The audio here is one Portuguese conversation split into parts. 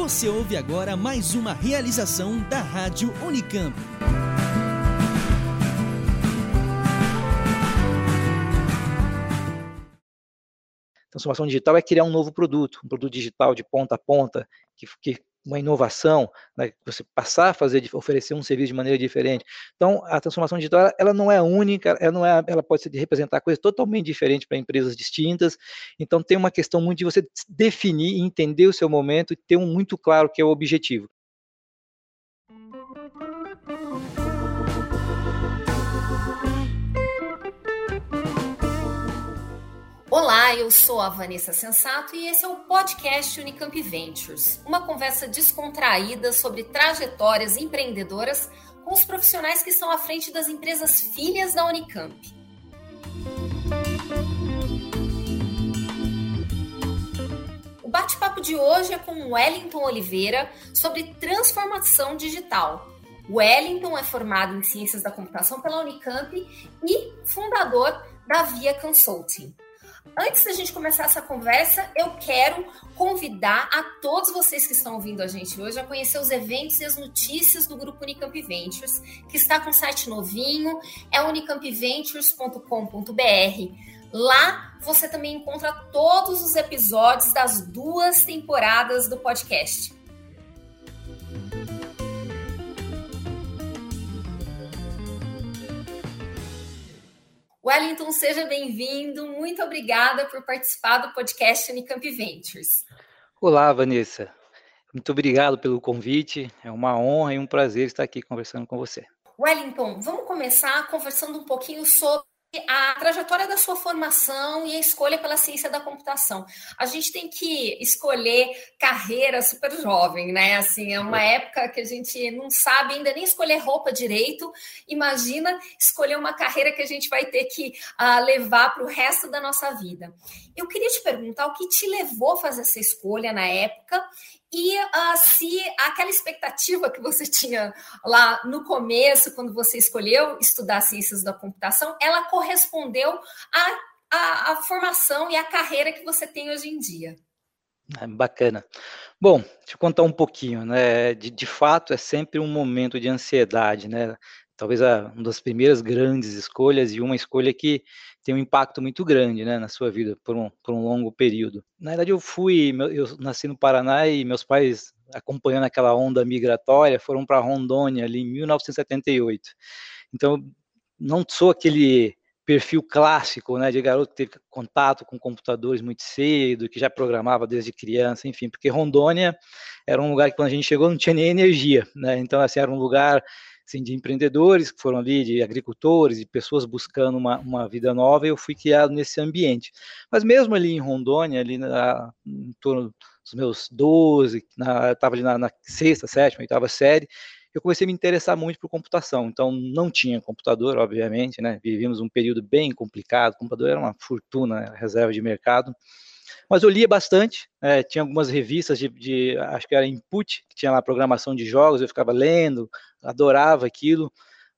Você ouve agora mais uma realização da Rádio Unicamp. Transformação digital é criar um novo produto, um produto digital de ponta a ponta, que, que uma inovação, né, você passar a fazer, oferecer um serviço de maneira diferente. Então, a transformação digital, ela, não é única, ela não é, ela pode representar coisas totalmente diferentes para empresas distintas. Então, tem uma questão muito de você definir entender o seu momento e ter um muito claro que é o objetivo. Olá, eu sou a Vanessa Sensato e esse é o podcast Unicamp Ventures, uma conversa descontraída sobre trajetórias empreendedoras com os profissionais que estão à frente das empresas filhas da Unicamp. O bate-papo de hoje é com Wellington Oliveira sobre transformação digital. Wellington é formado em Ciências da Computação pela Unicamp e fundador da Via Consulting. Antes da gente começar essa conversa, eu quero convidar a todos vocês que estão ouvindo a gente hoje a conhecer os eventos e as notícias do grupo Unicamp Ventures, que está com um site novinho, é unicampventures.com.br. Lá você também encontra todos os episódios das duas temporadas do podcast. Wellington, seja bem-vindo. Muito obrigada por participar do podcast Unicamp Ventures. Olá, Vanessa. Muito obrigado pelo convite. É uma honra e um prazer estar aqui conversando com você. Wellington, vamos começar conversando um pouquinho sobre a trajetória da sua formação e a escolha pela ciência da computação. A gente tem que escolher carreira super jovem, né? Assim, é uma época que a gente não sabe ainda nem escolher roupa direito. Imagina escolher uma carreira que a gente vai ter que uh, levar para o resto da nossa vida. Eu queria te perguntar o que te levou a fazer essa escolha na época e uh, se aquela expectativa que você tinha lá no começo, quando você escolheu estudar ciências da computação, ela correspondeu à, à, à formação e à carreira que você tem hoje em dia. É, bacana. Bom, eu contar um pouquinho, né? De, de fato, é sempre um momento de ansiedade, né? Talvez a, uma das primeiras grandes escolhas e uma escolha que tem um impacto muito grande né, na sua vida por um, por um longo período. Na verdade, eu fui, eu nasci no Paraná e meus pais, acompanhando aquela onda migratória, foram para Rondônia ali em 1978. Então, não sou aquele perfil clássico, né, de garoto que teve contato com computadores muito cedo, que já programava desde criança, enfim, porque Rondônia era um lugar que quando a gente chegou não tinha nem energia, né, então assim, era um lugar assim, de empreendedores que foram ali, de agricultores, de pessoas buscando uma, uma vida nova, e eu fui criado nesse ambiente. Mas mesmo ali em Rondônia, ali na, em torno dos meus 12, estava ali na, na sexta, sétima, oitava série, eu comecei a me interessar muito por computação. Então, não tinha computador, obviamente, né? Vivíamos um período bem complicado, o computador era uma fortuna, reserva de mercado. Mas eu lia bastante, é, tinha algumas revistas de, de, acho que era Input, que tinha lá programação de jogos, eu ficava lendo, adorava aquilo.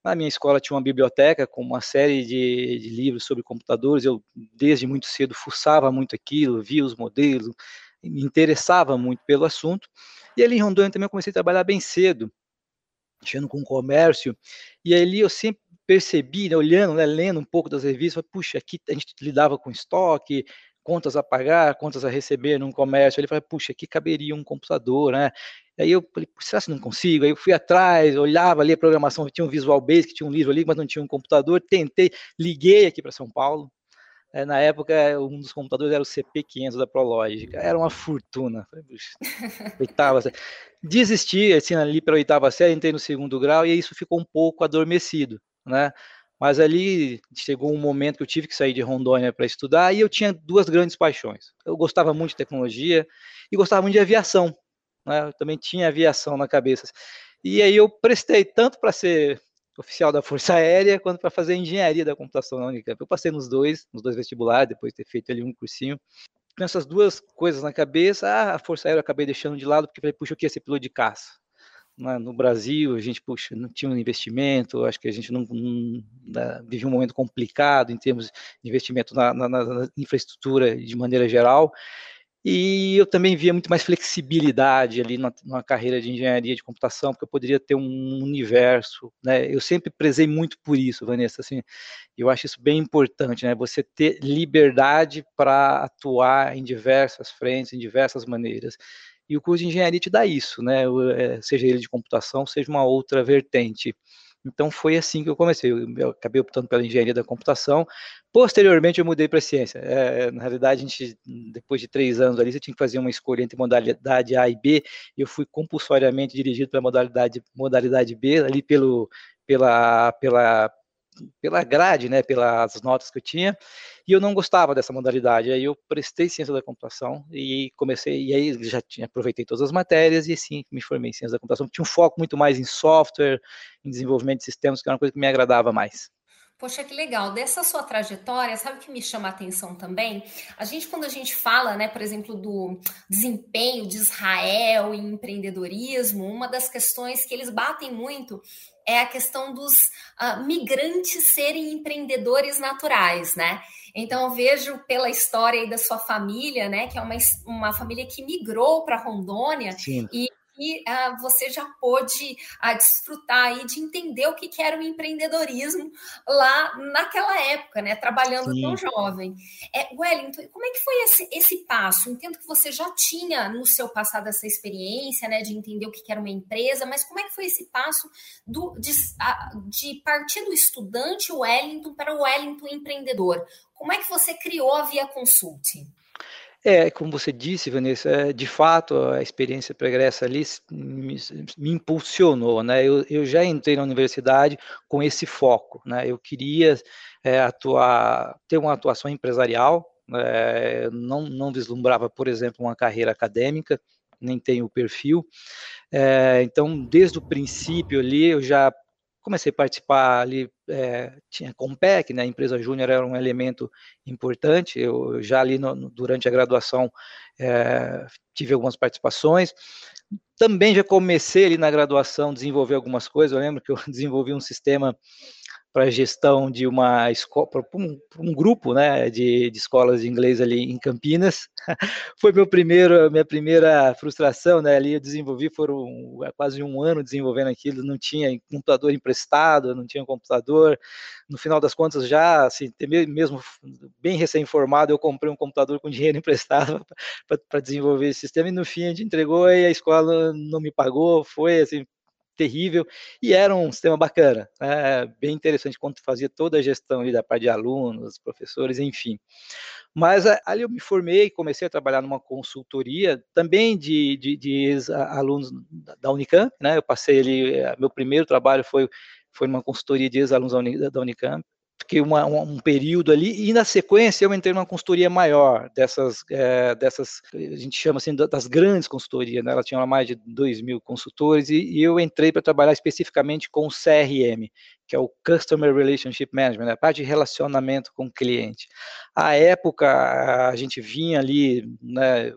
Na minha escola tinha uma biblioteca com uma série de, de livros sobre computadores, eu desde muito cedo fuçava muito aquilo, via os modelos, me interessava muito pelo assunto. E ali em Rondônia também eu comecei a trabalhar bem cedo, mexendo com comércio, e ali eu sempre percebi, né, olhando, né, lendo um pouco das revistas, puxa, aqui a gente lidava com estoque, contas a pagar, contas a receber num comércio. Ele falou, puxa, aqui caberia um computador, né? Aí eu falei, será que não consigo? Aí eu fui atrás, olhava ali a programação, tinha um Visual Basic, tinha um livro ali, mas não tinha um computador. Tentei, liguei aqui para São Paulo. É, na época, um dos computadores era o CP500 da Prologic. Era uma fortuna. Oitava Desisti, assim, ali para oitava série, entrei no segundo grau e isso ficou um pouco adormecido, né? Mas ali chegou um momento que eu tive que sair de Rondônia para estudar e eu tinha duas grandes paixões. Eu gostava muito de tecnologia e gostava muito de aviação. Né? Eu também tinha aviação na cabeça. E aí eu prestei tanto para ser oficial da Força Aérea quanto para fazer engenharia da computação na Unicamp. Eu passei nos dois, nos dois vestibulares, depois de ter feito ali um cursinho. Com essas duas coisas na cabeça, ah, a Força Aérea eu acabei deixando de lado porque falei, puxa, eu queria ser piloto de caça no Brasil, a gente, puxa, não tinha um investimento, acho que a gente não, não né, vivia um momento complicado em termos de investimento na, na, na, infraestrutura de maneira geral, E eu também via muito mais flexibilidade ali na, na, carreira de engenharia de computação, porque eu poderia ter um universo, né? Eu sempre prezei muito por isso, Vanessa, assim, eu acho isso bem importante, né? Você ter liberdade para atuar em diversas frentes, em diversas maneiras. E o curso de engenharia te dá isso, né? Eh, seja ele de computação, seja uma outra vertente. Então foi assim que eu comecei. Eu, acabei optando pela engenharia da computação. Posteriormente eu mudei para ciência. É, na realidade, a gente, depois de três anos ali, você tinha que fazer uma escolha entre modalidade A e B. Eu fui compulsoriamente dirigido para modalidade, modalidade B, ali pelo, pela, pela, pela grade, né, pelas notas que eu tinha, e eu não gostava dessa modalidade. Aí eu prestei ciência da computação e comecei, e aí já tinha, aproveitei todas as matérias e sim, me formei em ciência da computação. Tinha um foco muito mais em software, em desenvolvimento de sistemas, que era uma coisa que me agradava mais. Poxa, que legal. Dessa sua trajetória, sabe o que me chama a atenção também? A gente, quando a gente fala, né, por exemplo, do desempenho de Israel em empreendedorismo, uma das questões que eles batem muito é a questão dos uh, migrantes serem empreendedores naturais, né? Então, eu vejo pela história aí da sua família, né, que é uma, uma família que migrou para Rondônia Sim. e que uh, você já pôde uh, desfrutar aí de entender o que, que era o empreendedorismo lá naquela época, né? Trabalhando Sim. tão jovem. É, Wellington, como é que foi esse, esse passo? Entendo que você já tinha no seu passado essa experiência, né? De entender o que, que era uma empresa, mas como é que foi esse passo do, de, de partir do estudante Wellington para o Wellington empreendedor? Como é que você criou a Via Consulting? É, como você disse, Vanessa, é, de fato a experiência pregressa ali me, me impulsionou, né? Eu, eu, já entrei na universidade com esse foco, né? Eu queria é, atuar, ter uma atuação empresarial, é, não, não vislumbrava, por exemplo, uma carreira acadêmica, nem tenho o perfil. É, então, desde o princípio ali, eu já comecei a participar ali, é, tinha Compec, né, a empresa júnior era um elemento importante, eu já ali no, durante a graduação é, tive algumas participações, também já comecei ali na graduação desenvolver algumas coisas, eu lembro que eu desenvolvi um sistema para a gestão de uma escola, para um, um, grupo né, de, de, escolas de inglês ali em Campinas. Foi meu primeiro, minha primeira frustração, né? Ali eu desenvolvi, foram quase um ano desenvolvendo aquilo, não tinha computador emprestado, não tinha computador. No final das contas, já, assim, mesmo bem recém-formado, eu comprei um computador com dinheiro emprestado para desenvolver esse sistema, e no fim a gente entregou e a escola não me pagou, foi assim, terrível, e era um sistema bacana, né, bem interessante, quando fazia toda a gestão ali da parte de alunos, professores, enfim. Mas ali eu me formei, comecei a trabalhar numa consultoria, também de, de, de alunos da Unicamp, né, eu passei ali, eh, meu primeiro trabalho foi, foi numa consultoria de ex-alunos da Unicamp, fiquei uma, um, período ali, e na sequência eu entrei numa consultoria maior, dessas, é, dessas a gente chama assim, das grandes consultorias, né? ela tinha mais de 2 mil consultores, e, e eu entrei para trabalhar especificamente com o CRM, que é o Customer Relationship Management, né? a parte de relacionamento com o cliente. À época, a gente vinha ali, né,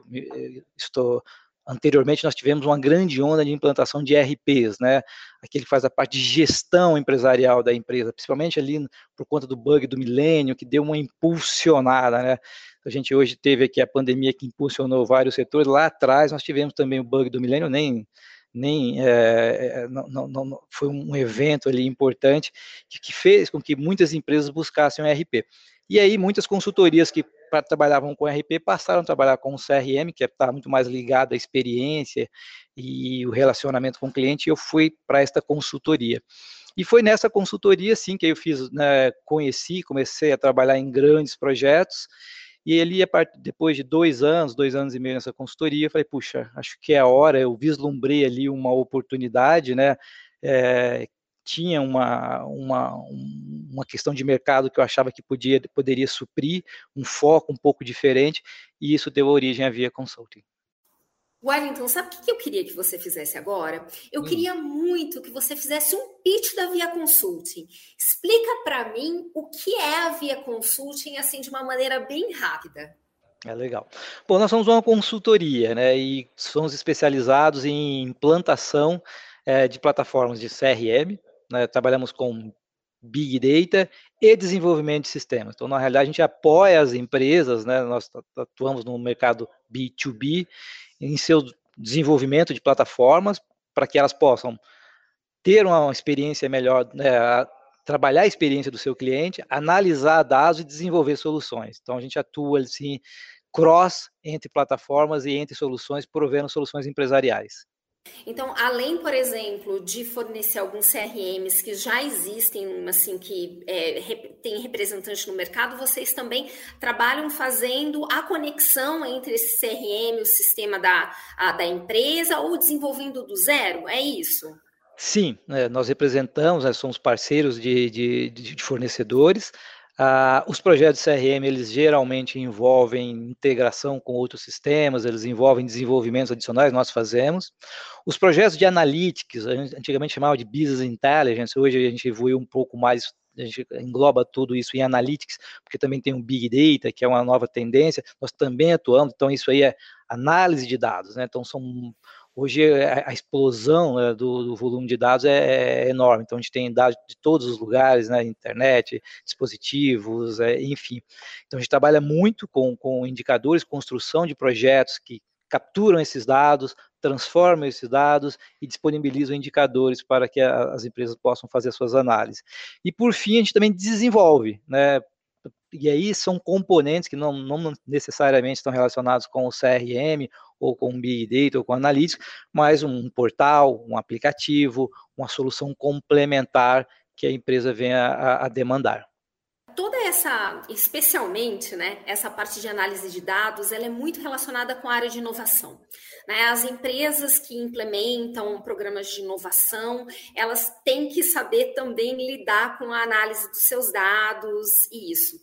estou Anteriormente, nós tivemos uma grande onda de implantação de RPs, né? Aquele que faz a parte de gestão empresarial da empresa, principalmente ali por conta do bug do milênio, que deu uma impulsionada, né? A gente hoje teve aqui a pandemia que impulsionou vários setores. Lá atrás, nós tivemos também o bug do milênio, nem nem é, não, não, não, foi um evento ali importante que, que, fez com que muitas empresas buscassem o RP. E aí muitas consultorias que trabalhavam com RP passaram a trabalhar com o CRM, que está muito mais ligado à experiência e o relacionamento com o cliente, e eu fui para esta consultoria. E foi nessa consultoria, sim, que eu fiz, né, conheci, comecei a trabalhar em grandes projetos, e ele, depois de dois anos, dois anos e meio nessa consultoria, eu falei, puxa, acho que é a hora, eu vislumbrei ali uma oportunidade, né, é, tinha uma, uma, uma questão de mercado que eu achava que podia, poderia suprir, um foco um pouco diferente, e isso deu origem à Via Consulting. Wellington, sabe o que eu queria que você fizesse agora? Eu hum. queria muito que você fizesse um pitch da Via Consulting. Explica para mim o que é a Via Consulting, assim, de uma maneira bem rápida. É legal. Bom, nós somos uma consultoria, né, e somos especializados em implantação é, de plataformas de CRM, né, trabalhamos com Big Data e desenvolvimento de sistemas. Então, na realidade, a gente apoia as empresas, né, nós atuamos no mercado B2B, em seu desenvolvimento de plataformas para que elas possam ter uma experiência melhor, né, trabalhar a experiência do seu cliente, analisar dados e desenvolver soluções. Então, a gente atua assim, cross entre plataformas e entre soluções, provendo soluções empresariais. Então, além, por exemplo, de fornecer alguns CRMs que já existem, assim, que é, tem representante no mercado, vocês também trabalham fazendo a conexão entre esse CRM, o sistema da, a, da empresa, ou desenvolvendo do zero? É isso? Sim, né, nós representamos, né, somos parceiros de, de, de fornecedores, ah, os projetos CRM, eles geralmente envolvem integração com outros sistemas, eles envolvem desenvolvimentos adicionais, nós fazemos. Os projetos de analytics, antigamente chamava de business intelligence, hoje a gente evoluiu um pouco mais, a gente engloba tudo isso em analytics, porque também tem um big data, que é uma nova tendência, nós também atuamos, então isso aí é análise de dados, né? Então são Hoje a, explosão né, do, do, volume de dados é, é, enorme, então a gente tem dados de todos os lugares, né, internet, dispositivos, é, enfim. Então a gente trabalha muito com, com indicadores, construção de projetos que capturam esses dados, transformam esses dados e disponibilizam indicadores para que a, as empresas possam fazer suas análises. E por fim, a gente também desenvolve, né, e aí são componentes que não, não necessariamente estão relacionados com o CRM ou com Big Data ou com Analytics, mas um portal, um aplicativo, uma solução complementar que a empresa venha a, a demandar toda essa, especialmente, né, essa parte de análise de dados, ela é muito relacionada com a área de inovação. Né? As empresas que implementam programas de inovação, elas têm que saber também lidar com a análise dos seus dados e isso.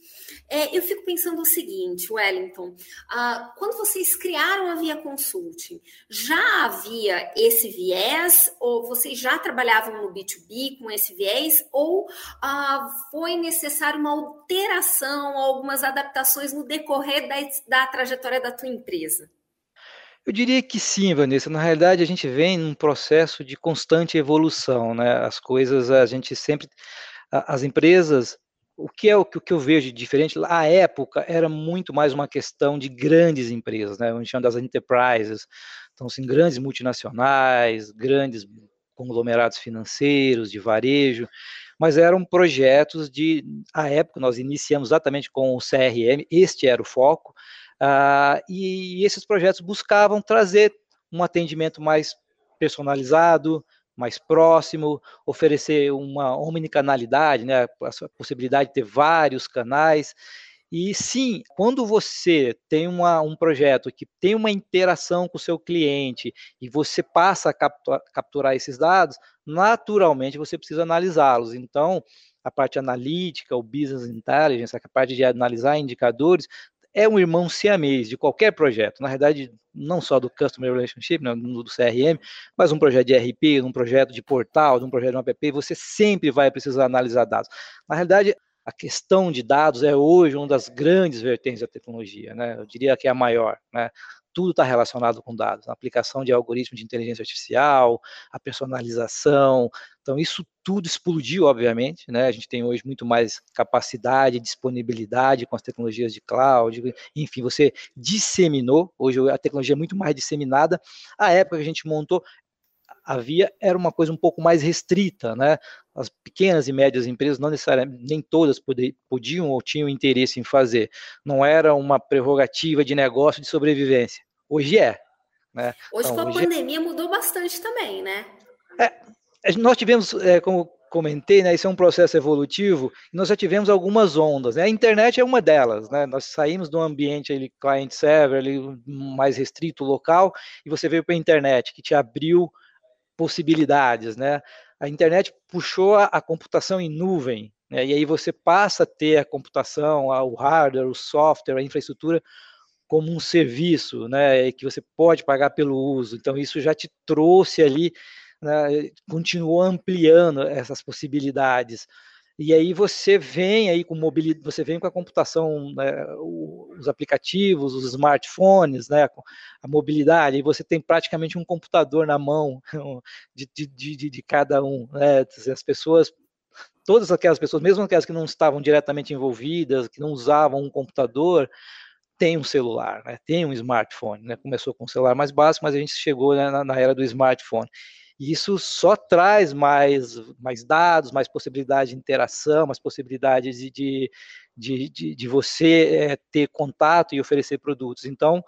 É, eu fico pensando o seguinte, Wellington, ah, quando vocês criaram a Via Consulting, já havia esse viés ou vocês já trabalhavam no B2B com esse viés ou ah, foi necessário uma alteração, algumas adaptações no decorrer da, da trajetória da tua empresa? Eu diria que sim, Vanessa. Na realidade, a gente vem num processo de constante evolução, né? As coisas, a gente sempre, as empresas, o que é o que eu vejo de diferente? À época era muito mais uma questão de grandes empresas, né? A gente chama das enterprises, então assim, grandes multinacionais, grandes conglomerados financeiros, de varejo, mas eram projetos de, à época nós iniciamos exatamente com o CRM, este era o foco, Uh, e, e esses projetos buscavam trazer um atendimento mais personalizado, mais próximo, oferecer uma omnicanalidade, né, a possibilidade de ter vários canais. E sim, quando você tem uma, um projeto que tem uma interação com o seu cliente e você passa a capturar, capturar esses dados, naturalmente você precisa analisá-los. Então, a parte analítica, o business intelligence, a parte de analisar indicadores, é um irmão siamês de qualquer projeto. Na verdade, não só do Customer Relationship, né, do CRM, mas um projeto de RP, um projeto de portal, um projeto de um app, você sempre vai precisar analisar dados. Na realidade, a questão de dados é hoje uma das grandes vertentes da tecnologia, né? Eu diria que é a maior, né? Tudo está relacionado com dados, a aplicação de algoritmos de inteligência artificial, a personalização. Então, isso tudo explodiu, obviamente, né? A gente tem hoje muito mais capacidade, disponibilidade com as tecnologias de cloud, enfim, você disseminou, hoje a tecnologia é muito mais disseminada. A época que a gente montou, havia era uma coisa um pouco mais restrita, né? As pequenas e médias empresas não necessariamente nem todas podiam ou tinham interesse em fazer. Não era uma prerrogativa de negócio de sobrevivência. Hoje é. Né? Hoje então, com a hoje é pandemia é... mudou bastante também, né? É, nós tivemos, é, como comentei, né, isso é um processo evolutivo, nós já tivemos algumas ondas. Né? A internet é uma delas. Né? Nós saímos um ambiente ali, client-server, mais restrito, local, e você veio para a internet, que te abriu possibilidades, né? A internet puxou a, computação em nuvem, né? e aí você passa a ter a computação, o hardware, o software, a infraestrutura como um serviço, né? Que você pode pagar pelo uso. Então isso já te trouxe ali, né? continuou ampliando essas possibilidades. E aí você vem aí com mobilidade, você vem com a computação, né, os aplicativos, os smartphones, né, a mobilidade, e você tem praticamente um computador na mão de, de, de, de cada um. Né? As pessoas todas aquelas pessoas, mesmo aquelas que não estavam diretamente envolvidas, que não usavam um computador, tem um celular, né? tem um smartphone. Né? Começou com um celular mais básico, mas a gente chegou né, na, na, era do smartphone. E isso só traz mais, mais dados, mais possibilidade de interação, mais possibilidades de, de, de, de, de você é, ter contato e oferecer produtos. Então,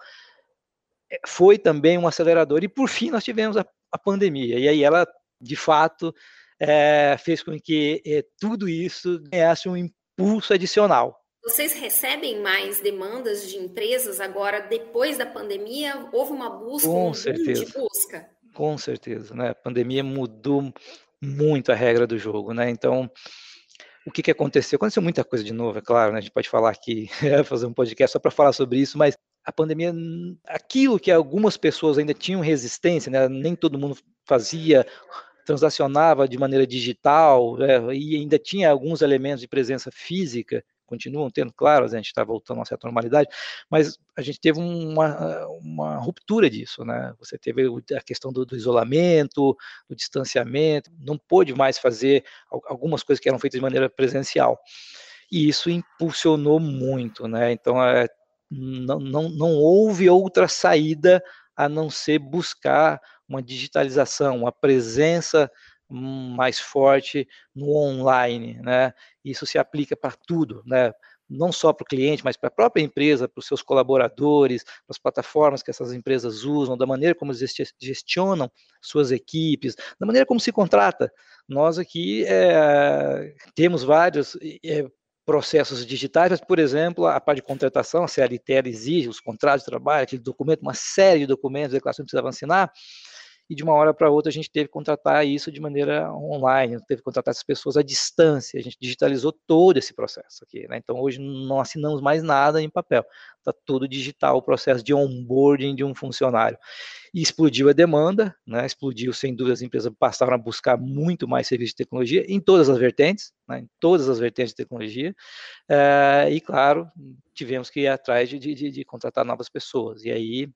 é, foi também um acelerador. E por fim, nós tivemos a, a pandemia. E aí ela, de fato, é, fez com que é, tudo isso ganhasse um impulso adicional. Vocês recebem mais demandas de empresas agora, depois da pandemia? Houve uma busca, com um certeza. de busca? Com certeza, né? A pandemia mudou muito a regra do jogo, né? Então, o que, que aconteceu? Aconteceu muita coisa de novo, é claro, né? A gente pode falar aqui, fazer um podcast só para falar sobre isso, mas a pandemia, aquilo que algumas pessoas ainda tinham resistência, né? Nem todo mundo fazia transacionava de maneira digital é, e ainda tinha alguns elementos de presença física, continuam tendo, claro, a gente está voltando a uma certa normalidade, mas a gente teve uma, uma ruptura disso, né? Você teve a questão do, do, isolamento, do distanciamento, não pôde mais fazer algumas coisas que eram feitas de maneira presencial. E isso impulsionou muito, né? Então, é, não, não, não houve outra saída a não ser buscar uma digitalização, uma presença mais forte no online, né? Isso se aplica para tudo, né? Não só para o cliente, mas para a própria empresa, para os seus colaboradores, para as plataformas que essas empresas usam, da maneira como gestionam suas equipes, da maneira como se contrata. Nós aqui é, temos vários é, processos digitais, mas, por exemplo, a parte de contratação, a CLT exige os contratos de trabalho, aquele documento, uma série de documentos, declarações que precisava assinar, e de uma hora para outra a gente teve que contratar isso de maneira online, teve que contratar essas pessoas à distância, a gente digitalizou todo esse processo aqui, né? Então hoje não assinamos mais nada em papel, está tudo digital o processo de onboarding de um funcionário. E explodiu a demanda, né? Explodiu, sem dúvida, as empresas passaram a buscar muito mais serviços de tecnologia em todas as vertentes, né? em todas as vertentes de tecnologia, é, e claro, tivemos que ir atrás de, de, de contratar novas pessoas, e aí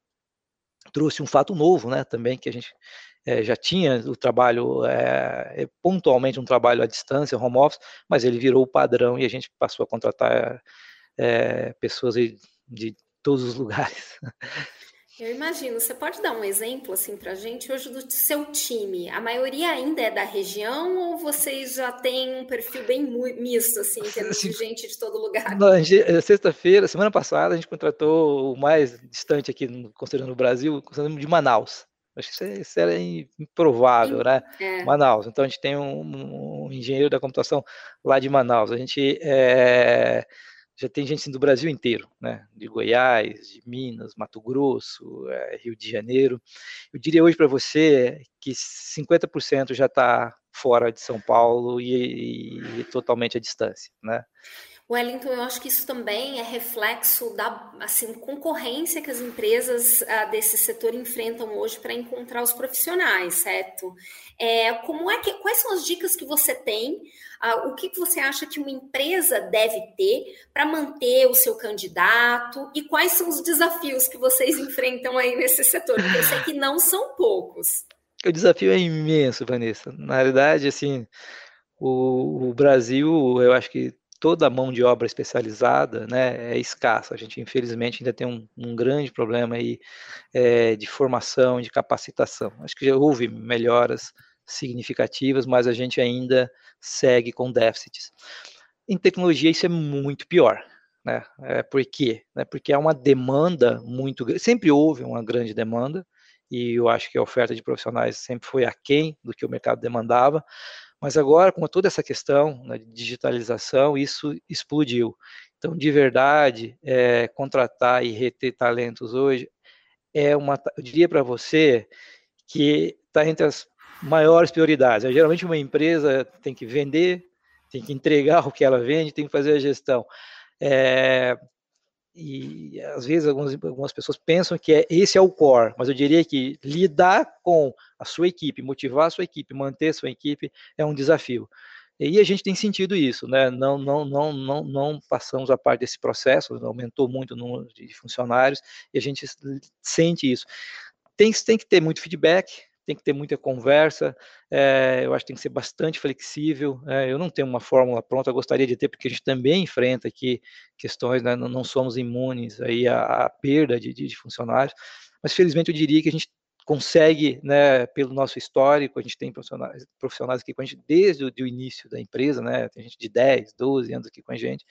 trouxe um fato novo, né, também, que a gente é, já tinha o trabalho, é, pontualmente um trabalho à distância, home office, mas ele virou o padrão e a gente passou a contratar é, pessoas de, de todos os lugares. Eu imagino. Você pode dar um exemplo assim para a gente hoje do seu time? A maioria ainda é da região ou vocês já têm um perfil bem misto assim, em termos de gente de todo lugar? Eh, sexta-feira, semana passada, a gente contratou o mais distante aqui, considerando o Brasil, considerando de Manaus. Acho que isso, era improvável, né? É. Manaus. Então a gente tem um, um, engenheiro da computação lá de Manaus. A gente é, já tem gente do Brasil inteiro, né? De Goiás, de Minas, Mato Grosso, é, Rio de Janeiro. Eu diria hoje para você que 50% já está fora de São Paulo e, e totalmente à distância, né? Wellington, eu acho que isso também é reflexo da assim, concorrência que as empresas uh, desse setor enfrentam hoje para encontrar os profissionais, certo? É, como é que, quais são as dicas que você tem? Uh, o que, você acha que uma empresa deve ter para manter o seu candidato? E quais são os desafios que vocês enfrentam aí nesse setor? Porque eu sei que não são poucos. O desafio é imenso, Vanessa. Na realidade, assim, o, o Brasil, eu acho que toda a mão de obra especializada né, é escassa. A gente, infelizmente, ainda tem um, um grande problema aí é, de formação, de capacitação. Acho que já houve melhoras significativas, mas a gente ainda segue com déficits. Em tecnologia, isso é muito pior. Né? É, por quê? É porque é uma demanda muito grande. Sempre houve uma grande demanda, e eu acho que a oferta de profissionais sempre foi aquém do que o mercado demandava. Mas agora, com toda essa questão né, de digitalização, isso explodiu. Então, de verdade, é, contratar e reter talentos hoje é uma, eu diria para você que está entre as maiores prioridades. Geralmente, uma empresa tem que vender, tem que entregar o que ela vende, tem que fazer a gestão. É, e às vezes algumas, algumas pessoas pensam que é, esse é o core, mas eu diria que lidar com a sua equipe, motivar a sua equipe, manter a sua equipe é um desafio. E a gente tem sentido isso, né? Não, não, não, não, não passamos a parte desse processo, aumentou muito o número de funcionários e a gente sente isso. Tem, tem que ter muito feedback, tem que ter muita conversa, é, eu acho que tem que ser bastante flexível. É, eu não tenho uma fórmula pronta, gostaria de ter, porque a gente também enfrenta aqui questões, né, não, somos imunes aí à, à perda de, de, funcionários, mas felizmente eu diria que a gente consegue, né, pelo nosso histórico, a gente tem profissionais, profissionais aqui com a gente desde o início da empresa, né, tem gente de 10, 12 anos aqui com a gente,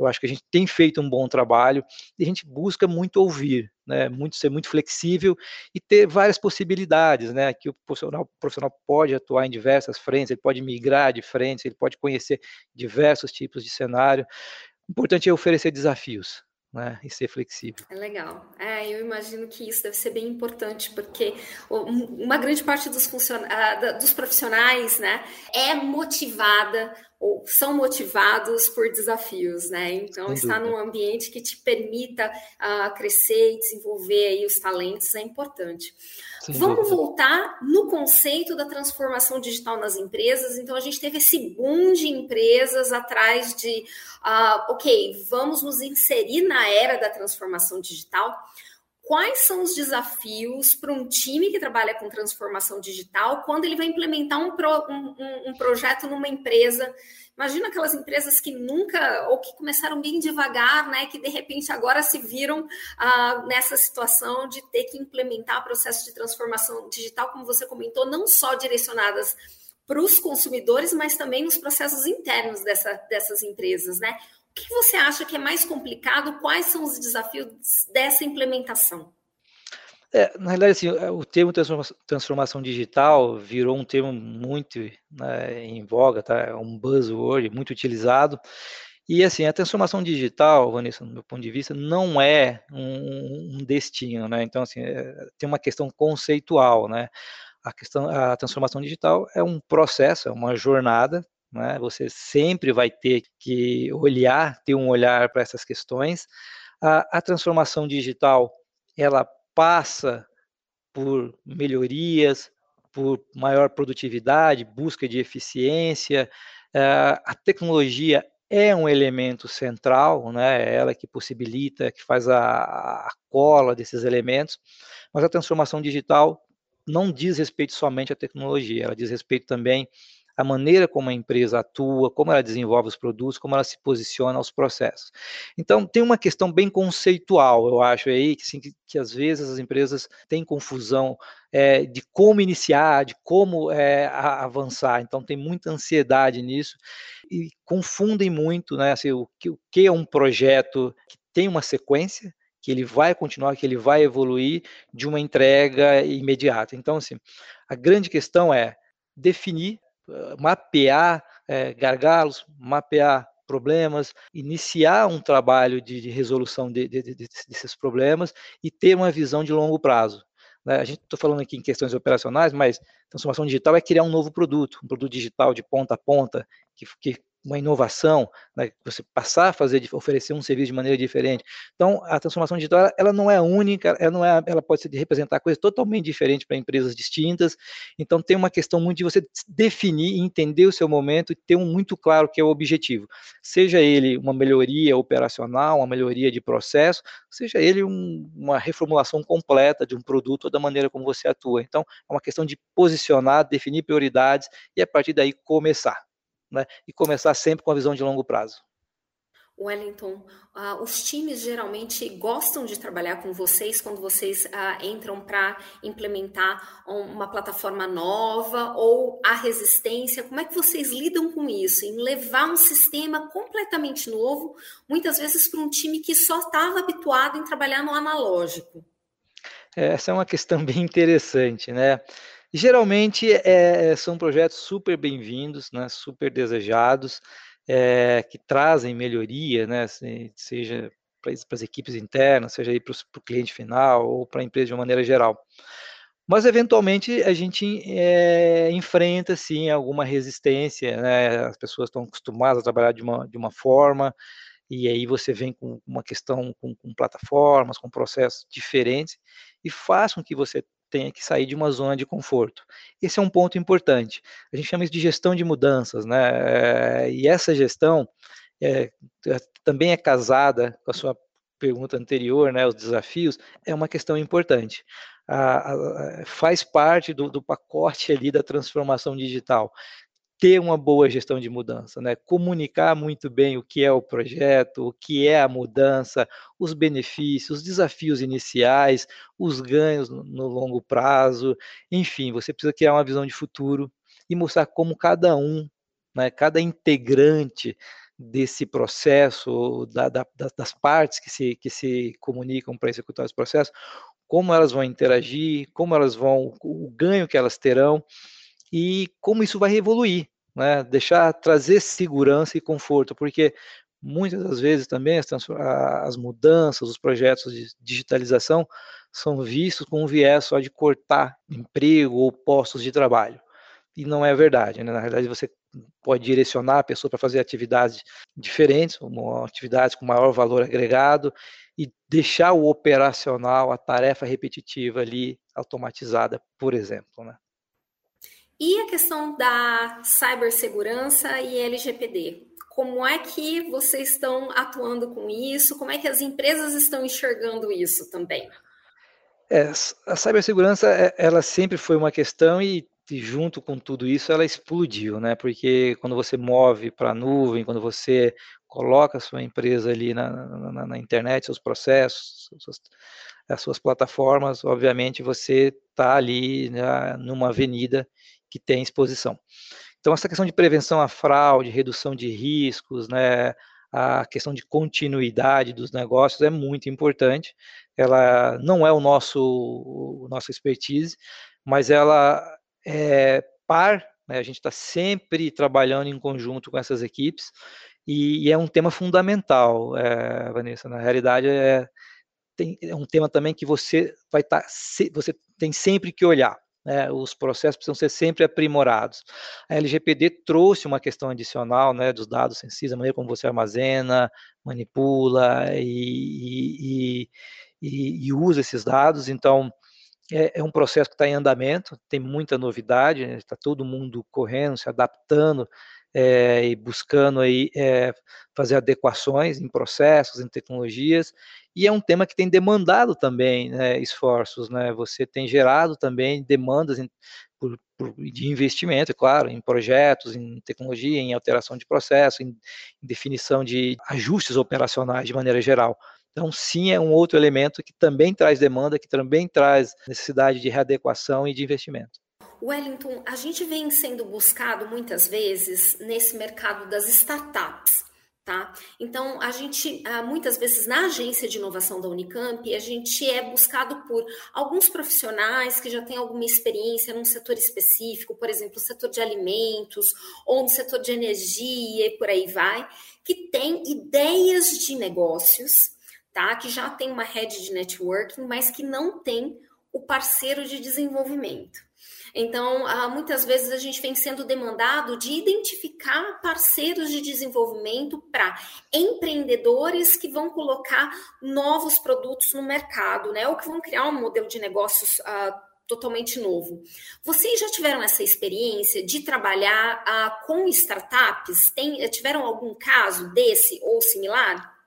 eu acho que a gente tem feito um bom trabalho e a gente busca muito ouvir, né, muito ser muito flexível e ter várias possibilidades, né, que o profissional, o profissional pode atuar em diversas frentes, ele pode migrar de frentes, ele pode conhecer diversos tipos de cenário, o importante é oferecer desafios, né, e ser flexível. É legal. É, eu imagino que isso deve ser bem importante, porque uma grande parte dos, funcion... dos profissionais né, é motivada são motivados por desafios, né? Então, estar num ambiente que te permita uh, crescer e desenvolver aí os talentos é importante. Sem Vamos dúvida. voltar no conceito da transformação digital nas empresas. Então, a gente teve esse boom de empresas atrás de, uh, ok, vamos nos inserir na era da transformação digital quais são os desafios para um time que trabalha com transformação digital quando ele vai implementar um, pro, um, um, projeto numa empresa. Imagina aquelas empresas que nunca, ou que começaram bem devagar, né, que de repente agora se viram ah, nessa situação de ter que implementar processos de transformação digital, como você comentou, não só direcionadas para os consumidores, mas também nos processos internos dessa, dessas empresas, né? O que você acha que é mais complicado? Quais são os desafios dessa implementação? É, na realidade, assim, o termo transformação digital virou um termo muito né, em voga, tá? É um buzzword muito utilizado. E assim, a transformação digital, Vanessa, do meu ponto de vista, não é um, um destino, né? Então, assim, é, tem uma questão conceitual, né? A questão, a transformação digital é um processo, é uma jornada né? Você sempre vai ter que olhar, ter um olhar para essas questões. A, a transformação digital, ela passa por melhorias, por maior produtividade, busca de eficiência. Uh, a tecnologia é um elemento central, né? É ela que possibilita, que faz a, a, cola desses elementos, mas a transformação digital não diz respeito somente à tecnologia, ela diz respeito também a maneira como a empresa atua, como ela desenvolve os produtos, como ela se posiciona aos processos. Então, tem uma questão bem conceitual, eu acho aí, que, assim, que, que às vezes as empresas têm confusão é, de como iniciar, de como é, avançar. Então, tem muita ansiedade nisso e confundem muito né, assim, o, que, o que é um projeto que tem uma sequência, que ele vai continuar, que ele vai evoluir de uma entrega imediata. Então, assim, a grande questão é definir mapear é, gargalos, mapear problemas, iniciar um trabalho de, de resolução de, de, desses problemas e ter uma visão de longo prazo. Né? A gente está falando aqui em questões operacionais, mas transformação digital é criar um novo produto, um produto digital de ponta a ponta, que, que uma inovação, né, você passar a fazer, oferecer um serviço de maneira diferente. Então, a transformação digital, ela, não é única, ela não é, ela pode representar coisas totalmente diferentes para empresas distintas. Então, tem uma questão muito de você definir, entender o seu momento e ter um muito claro que é o objetivo. Seja ele uma melhoria operacional, uma melhoria de processo, seja ele um, uma reformulação completa de um produto ou da maneira como você atua. Então, é uma questão de posicionar, definir prioridades e a partir daí começar né, e começar sempre com a visão de longo prazo. Wellington, uh, os times geralmente gostam de trabalhar com vocês quando vocês uh, entram para implementar uma plataforma nova ou a resistência. Como é que vocês lidam com isso? Em levar um sistema completamente novo, muitas vezes para um time que só estava habituado em trabalhar no analógico? Essa é uma questão bem interessante, né? Geralmente é, são projetos super bem-vindos, né, super desejados, é, que trazem melhoria, né, seja para as equipes internas, seja para o cliente final ou para a empresa de uma maneira geral. Mas, eventualmente, a gente é, enfrenta, sim, alguma resistência, né? as pessoas estão acostumadas a trabalhar de uma, de uma forma, e aí você vem com uma questão com, com plataformas, com processos diferentes, e faz com que você tenha que sair de uma zona de conforto. Esse é um ponto importante. A gente chama isso de gestão de mudanças, né? E essa gestão é, também é casada com a sua pergunta anterior, né, os desafios, é uma questão importante. A, a, faz parte do, do pacote ali da transformação digital ter uma boa gestão de mudança, né? comunicar muito bem o que é o projeto, o que é a mudança, os benefícios, os desafios iniciais, os ganhos no longo prazo, enfim, você precisa criar uma visão de futuro e mostrar como cada um, né, cada integrante desse processo, da, da, das partes que se, que se comunicam para executar esse processo, como elas vão interagir, como elas vão, o ganho que elas terão, e como isso vai evoluir, né? deixar trazer segurança e conforto, porque muitas das vezes também as, as mudanças, os projetos de digitalização são vistos com um viés só de cortar emprego ou postos de trabalho. E não é verdade, né? na verdade você pode direcionar a pessoa para fazer atividades diferentes, atividades com maior valor agregado, e deixar o operacional, a tarefa repetitiva ali automatizada, por exemplo. Né? E a questão da cibersegurança e LGPD? Como é que vocês estão atuando com isso? Como é que as empresas estão enxergando isso também? É, a cibersegurança, é, ela sempre foi uma questão e, junto com tudo isso, ela explodiu, né? Porque quando você move para a nuvem, quando você coloca a sua empresa ali na, na, na internet, seus processos, suas, as suas plataformas, obviamente você está ali né, numa avenida que tem exposição. Então, essa questão de prevenção à fraude, redução de riscos, né, a questão de continuidade dos negócios é muito importante. Ela não é o nosso o nossa expertise, mas ela é par. Né, a gente está sempre trabalhando em conjunto com essas equipes e, e é um tema fundamental, é, Vanessa. Na realidade, é, tem, é um tema também que você vai estar, tá, você tem sempre que olhar. Né, os processos precisam ser sempre aprimorados. A LGPD trouxe uma questão adicional né, dos dados sensíveis, a maneira como você armazena, manipula e, e, e, e usa esses dados. Então, é, é um processo que está em andamento, tem muita novidade, está né, todo mundo correndo, se adaptando é, e buscando aí é, fazer adequações em processos, em tecnologias, e é um tema que tem demandado também né, esforços, né? Você tem gerado também demandas em, por, por, de investimento, é claro, em projetos, em tecnologia, em alteração de processo, em, em definição de ajustes operacionais de maneira geral. Então, sim, é um outro elemento que também traz demanda, que também traz necessidade de readequação e de investimento. Wellington, a gente vem sendo buscado muitas vezes nesse mercado das startups. Tá? Então, a gente, ah, muitas vezes na agência de inovação da Unicamp, a gente é buscado por alguns profissionais que já têm alguma experiência num setor específico, por exemplo, o setor de alimentos, ou no setor de energia e por aí vai, que tem ideias de negócios, tá? que já tem uma rede de networking, mas que não tem o parceiro de desenvolvimento. Então, ah, muitas vezes a gente vem sendo demandado de identificar parceiros de desenvolvimento para empreendedores que vão colocar novos produtos no mercado, né? Ou que vão criar um modelo de negócios uh, totalmente novo. Vocês já tiveram essa experiência de trabalhar uh, com startups? Tem, tiveram algum caso desse ou similar?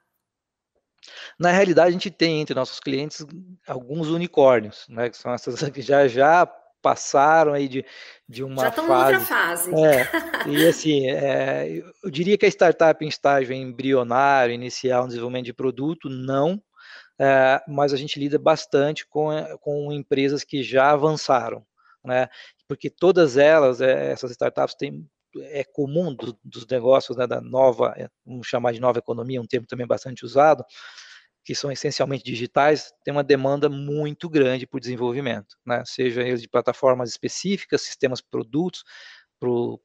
Na realidade, a gente tem entre nossos clientes alguns unicórnios, né, que são essas que já já passaram aí de, de uma Já estão fase. outra fase. É, e assim, é, eu diria que a startup em estágio embrionário, inicial, no desenvolvimento de produto, não, é, mas a gente lida bastante com, com empresas que já avançaram, né? Porque todas elas, é, essas startups têm é comum do, dos negócios né, da nova, é, vamos chamar de nova economia, um termo também bastante usado, que são essencialmente digitais, tem uma demanda muito grande por desenvolvimento, né? seja eles de plataformas específicas, sistemas produtos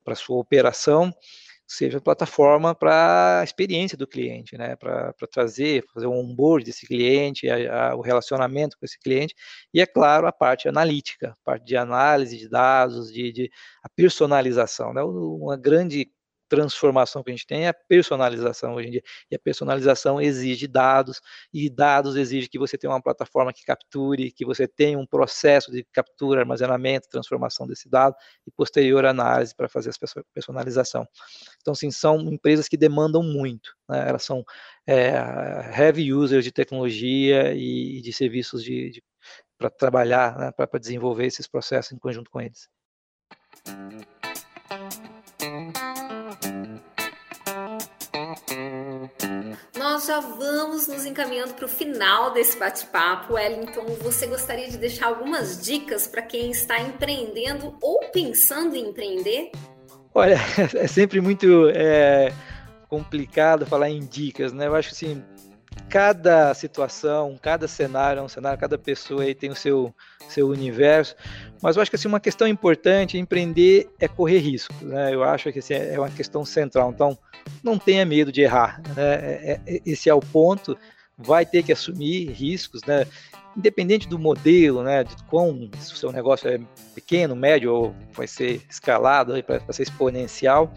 para sua operação, seja plataforma para a experiência do cliente, né? para trazer, fazer o onboard desse cliente, a, a, o relacionamento com esse cliente, e é claro, a parte analítica, a parte de análise de dados, de, de a personalização. Né? Uma grande transformação que a gente tem é a personalização hoje em dia. E a personalização exige dados, e dados exige que você tenha uma plataforma que capture, que você tenha um processo de captura, armazenamento, transformação desse dado e posterior análise para fazer a personalização. Então, sim, são empresas que demandam muito, né? elas são é, heavy users de tecnologia e de serviços de, de para trabalhar, né? para desenvolver esses processos em conjunto com eles. Já vamos nos encaminhando para o final desse bate-papo. Wellington, você gostaria de deixar algumas dicas para quem está empreendendo ou pensando em empreender? Olha, é sempre muito é, complicado falar em dicas, né? Eu acho que assim, cada situação, cada cenário, é um cenário, cada pessoa aí tem o seu, seu universo. Mas eu acho que assim, uma questão importante, empreender é correr risco. Né? Eu acho que assim, é uma questão central. Então, não tenha medo de errar. Né? É, é, esse é o ponto. Vai ter que assumir riscos, né? independente do modelo, né, de quão se o seu negócio é pequeno, médio ou vai ser escalado para ser exponencial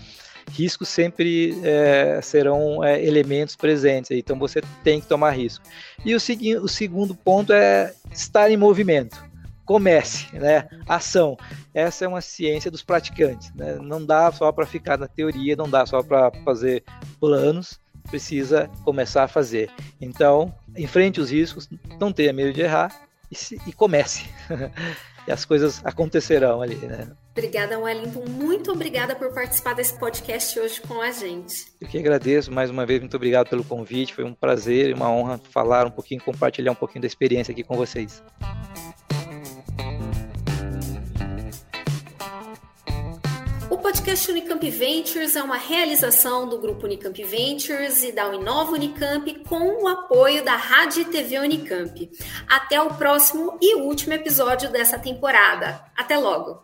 riscos sempre é, serão é, elementos presentes, então você tem que tomar risco. E o, segui o segundo ponto é estar em movimento. Comece, né? Ação. Essa é uma ciência dos praticantes. Né? Não dá só para ficar na teoria, não dá só para fazer planos, precisa começar a fazer. Então, enfrente os riscos, não tenha medo de errar e, se, e comece. e as coisas acontecerão ali, né? Obrigada, Wellington. Muito obrigada por participar desse podcast hoje com a gente. Eu que agradeço mais uma vez, muito obrigado pelo convite. Foi um prazer e uma honra falar um pouquinho, compartilhar um pouquinho da experiência aqui com vocês. Podcast Unicamp Ventures é uma realização do grupo Unicamp Ventures e da Unova Unicamp com o apoio da Rádio TV Unicamp. Até o próximo e último episódio dessa temporada. Até logo!